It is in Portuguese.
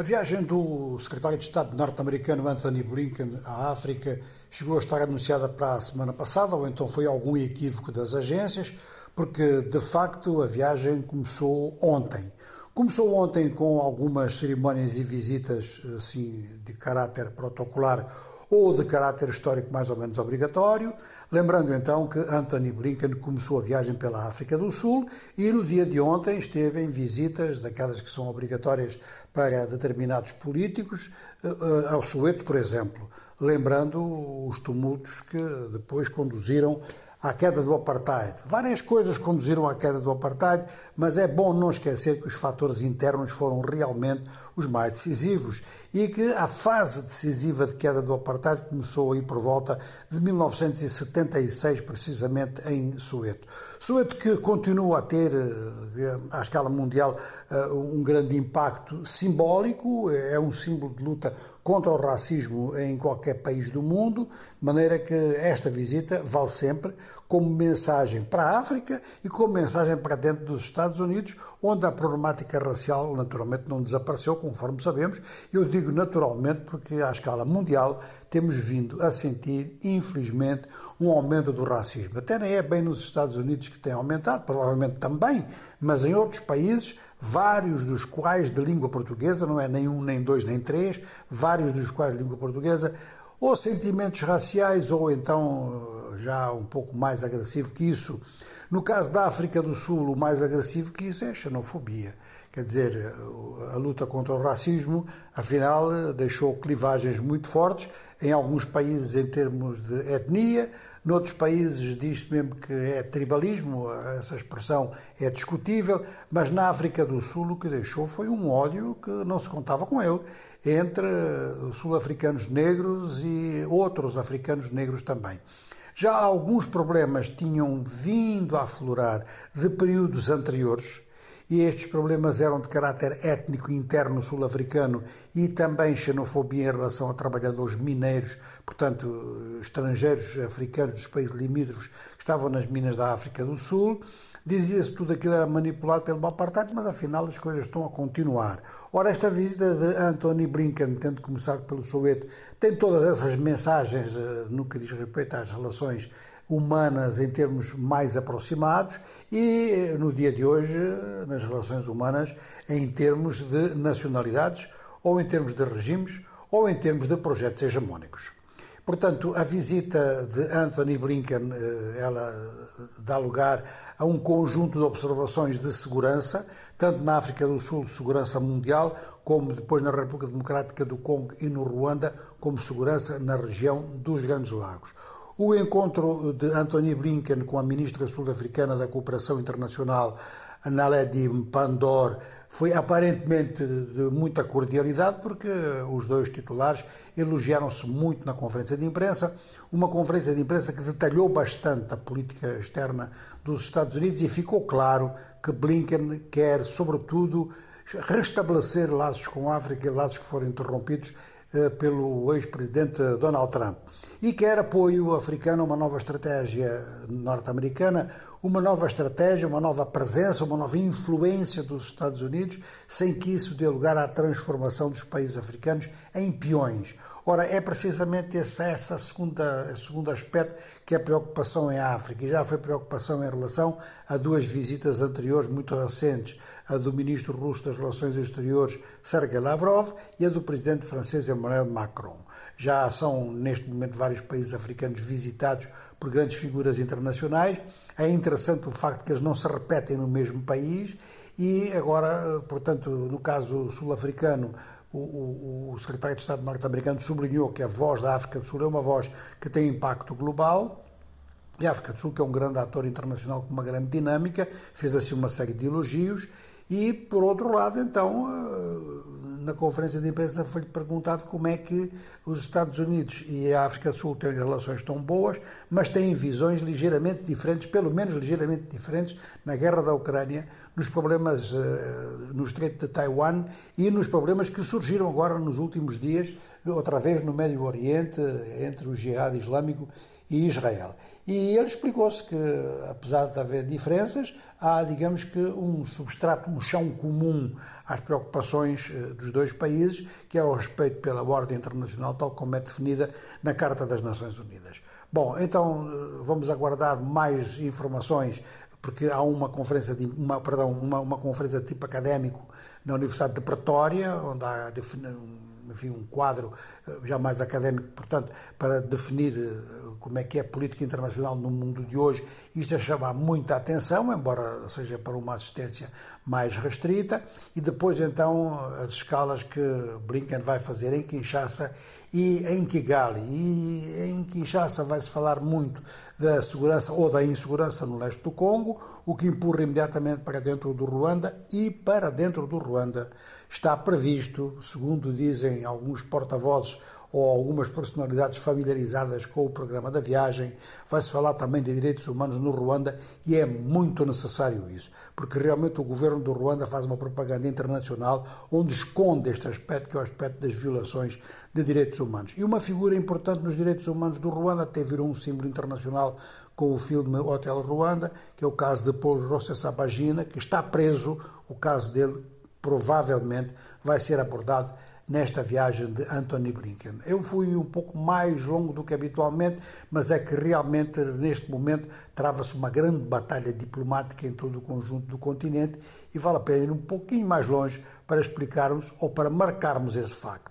A viagem do secretário de Estado norte-americano Anthony Blinken à África chegou a estar anunciada para a semana passada, ou então foi algum equívoco das agências, porque de facto a viagem começou ontem. Começou ontem com algumas cerimónias e visitas assim, de caráter protocolar ou de caráter histórico mais ou menos obrigatório. Lembrando então que Anthony Blinken começou a viagem pela África do Sul e no dia de ontem esteve em visitas daquelas que são obrigatórias para determinados políticos, eh, eh, ao Soweto, por exemplo, lembrando os tumultos que depois conduziram à queda do apartheid. Várias coisas conduziram à queda do apartheid, mas é bom não esquecer que os fatores internos foram realmente os mais decisivos e que a fase decisiva de queda do apartheid começou aí por volta de 1976, precisamente em Soweto. Soweto que continua a ter, eh, à escala mundial, eh, um grande impacto simbólico, é um símbolo de luta contra o racismo em qualquer país do mundo, de maneira que esta visita vale sempre como mensagem para a África e como mensagem para dentro dos Estados Unidos, onde a problemática racial naturalmente não desapareceu, conforme sabemos. Eu digo naturalmente porque à escala mundial temos vindo a sentir, infelizmente, um aumento do racismo. Até nem é bem nos Estados Unidos que tem aumentado, provavelmente também, mas em outros países vários dos quais de língua portuguesa, não é nem um, nem dois, nem três, vários dos quais de língua portuguesa, ou sentimentos raciais, ou então já um pouco mais agressivo que isso. No caso da África do Sul, o mais agressivo que isso é a xenofobia. Quer dizer, a luta contra o racismo, afinal, deixou clivagens muito fortes em alguns países em termos de etnia, Noutros países diz-se mesmo que é tribalismo, essa expressão é discutível, mas na África do Sul o que deixou foi um ódio que não se contava com ele entre sul-africanos negros e outros africanos negros também. Já alguns problemas tinham vindo a aflorar de períodos anteriores, e estes problemas eram de caráter étnico interno sul-africano e também xenofobia em relação a trabalhadores mineiros, portanto, estrangeiros africanos dos países limítrofes que estavam nas minas da África do Sul. Dizia-se que tudo aquilo era manipulado pelo apartheid, mas afinal as coisas estão a continuar. Ora, esta visita de Anthony Blinken, tendo começado pelo Soweto, tem todas essas mensagens eh, no que diz respeito às relações humanas em termos mais aproximados e, no dia de hoje, nas relações humanas, em termos de nacionalidades, ou em termos de regimes, ou em termos de projetos hegemónicos. Portanto, a visita de Anthony Blinken, eh, ela dá lugar a um conjunto de observações de segurança, tanto na África do Sul, segurança mundial, como depois na República Democrática do Congo e no Ruanda, como segurança na região dos Grandes Lagos. O encontro de Anthony Blinken com a ministra sul-africana da Cooperação Internacional, Naledi Pandor, foi aparentemente de muita cordialidade, porque os dois titulares elogiaram-se muito na conferência de imprensa, uma conferência de imprensa que detalhou bastante a política externa dos Estados Unidos e ficou claro que Blinken quer, sobretudo, restabelecer laços com a África, laços que foram interrompidos pelo ex-presidente Donald Trump e quer apoio africano a uma nova estratégia norte-americana, uma nova estratégia, uma nova presença, uma nova influência dos Estados Unidos, sem que isso dê lugar à transformação dos países africanos em peões. Ora, é precisamente esse, essa segunda, segundo aspecto que é a preocupação em África, e já foi preocupação em relação a duas visitas anteriores muito recentes, a do ministro russo das Relações Exteriores, Sergei Lavrov, e a do presidente francês Emmanuel Macron. Já são, neste momento, vários países africanos visitados por grandes figuras internacionais. É interessante o facto que eles não se repetem no mesmo país e agora, portanto, no caso sul-africano, o, o, o, secretário de Estado norte-americano sublinhou que a voz da África do Sul é uma voz que tem impacto global. E a África do Sul, que é um grande ator internacional com uma grande dinâmica, fez assim uma série de elogios e, por outro lado, então, eh, na conferência de imprensa foi-lhe perguntado como é que os Estados Unidos e a África do Sul têm relações tão boas, mas têm visões ligeiramente diferentes, pelo menos ligeiramente diferentes, na guerra da Ucrânia, nos problemas eh, no Estreito de Taiwan e nos problemas que surgiram agora nos últimos dias, outra vez no Médio Oriente, entre o Jihad Islâmico e Israel. E ele explicou-se que, apesar de haver diferenças, há, digamos que, um substrato, um chão comum às preocupações eh, dos dois países, que é o respeito pela ordem internacional, tal como é definida na Carta das Nações Unidas. Bom, então eh, vamos aguardar mais informações porque há uma conferência de, uma, perdão, uma, uma conferência de tipo académico na Universidade de Pretória, onde há enfim, um quadro eh, já mais académico, portanto, para definir eh, como é que é a política internacional no mundo de hoje. Isto é chamar muita atenção, embora seja para uma assistência mais restrita, e depois então as escalas que Blinken vai fazer em Kinshasa e em Kigali. E em Kinshasa vai-se falar muito da segurança ou da insegurança no leste do Congo, o que empurra imediatamente para dentro do Ruanda e para dentro do Ruanda está previsto, segundo dizem alguns porta-vozes ou algumas personalidades familiarizadas com o programa da viagem, vai-se falar também de direitos humanos no Ruanda e é muito necessário isso, porque realmente o governo do Ruanda faz uma propaganda internacional onde esconde este aspecto, que é o aspecto das violações de direitos humanos. E uma figura importante nos direitos humanos do Ruanda até virou um símbolo internacional com o filme Hotel Ruanda, que é o caso de Paulo Rossi Sabagina, que está preso, o caso dele provavelmente vai ser abordado nesta viagem de Anthony Blinken. Eu fui um pouco mais longo do que habitualmente, mas é que realmente neste momento trava-se uma grande batalha diplomática em todo o conjunto do continente e vale a pena ir um pouquinho mais longe para explicarmos ou para marcarmos esse facto.